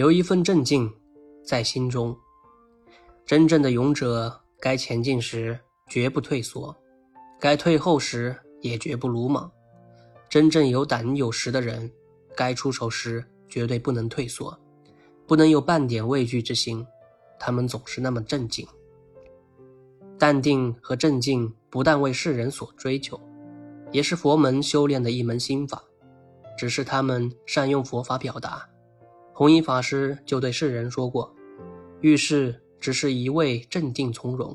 留一份镇静在心中。真正的勇者，该前进时绝不退缩，该退后时也绝不鲁莽。真正有胆有识的人，该出手时绝对不能退缩，不能有半点畏惧之心。他们总是那么镇静。淡定和镇静不但为世人所追求，也是佛门修炼的一门心法。只是他们善用佛法表达。弘一法师就对世人说过：“遇事只是一味镇定从容，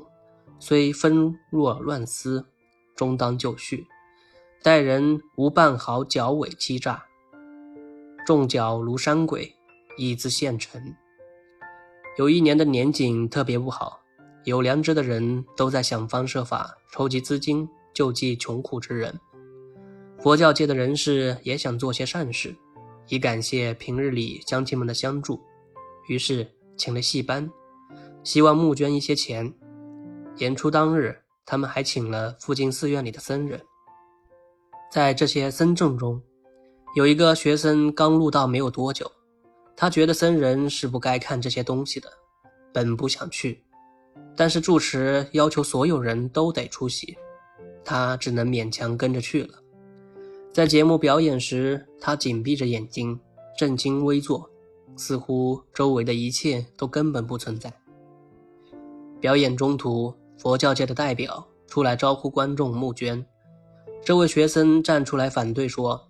虽纷若乱丝，终当就绪；待人无半毫狡伪欺诈，众脚如山鬼，亦自现成。”有一年的年景特别不好。有良知的人都在想方设法筹集资金救济穷苦之人，佛教界的人士也想做些善事，以感谢平日里乡亲们的相助，于是请了戏班，希望募捐一些钱。演出当日，他们还请了附近寺院里的僧人。在这些僧众中，有一个学生刚入道没有多久，他觉得僧人是不该看这些东西的，本不想去。但是住持要求所有人都得出席，他只能勉强跟着去了。在节目表演时，他紧闭着眼睛，正襟危坐，似乎周围的一切都根本不存在。表演中途，佛教界的代表出来招呼观众募捐，这位学生站出来反对说：“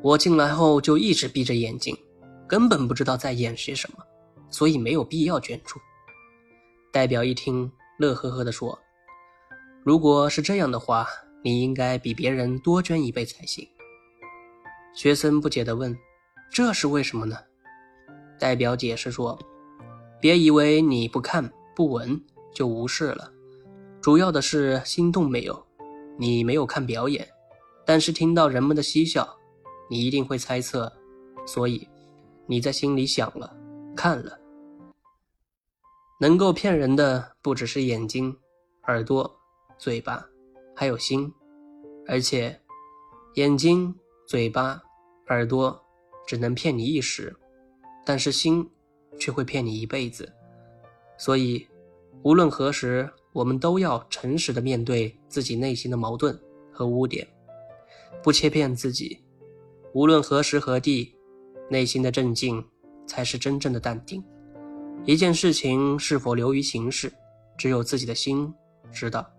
我进来后就一直闭着眼睛，根本不知道在演些什么，所以没有必要捐助。”代表一听，乐呵呵地说：“如果是这样的话，你应该比别人多捐一倍才行。”学生不解地问：“这是为什么呢？”代表解释说：“别以为你不看不闻就无视了，主要的是心动没有。你没有看表演，但是听到人们的嬉笑，你一定会猜测，所以你在心里想了，看了。”能够骗人的不只是眼睛、耳朵、嘴巴，还有心。而且，眼睛、嘴巴、耳朵只能骗你一时，但是心却会骗你一辈子。所以，无论何时，我们都要诚实的面对自己内心的矛盾和污点，不切骗自己。无论何时何地，内心的镇静才是真正的淡定。一件事情是否流于形式，只有自己的心知道。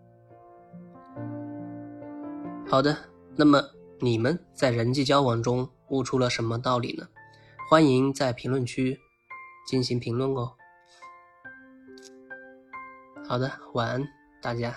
好的，那么你们在人际交往中悟出了什么道理呢？欢迎在评论区进行评论哦。好的，晚安，大家。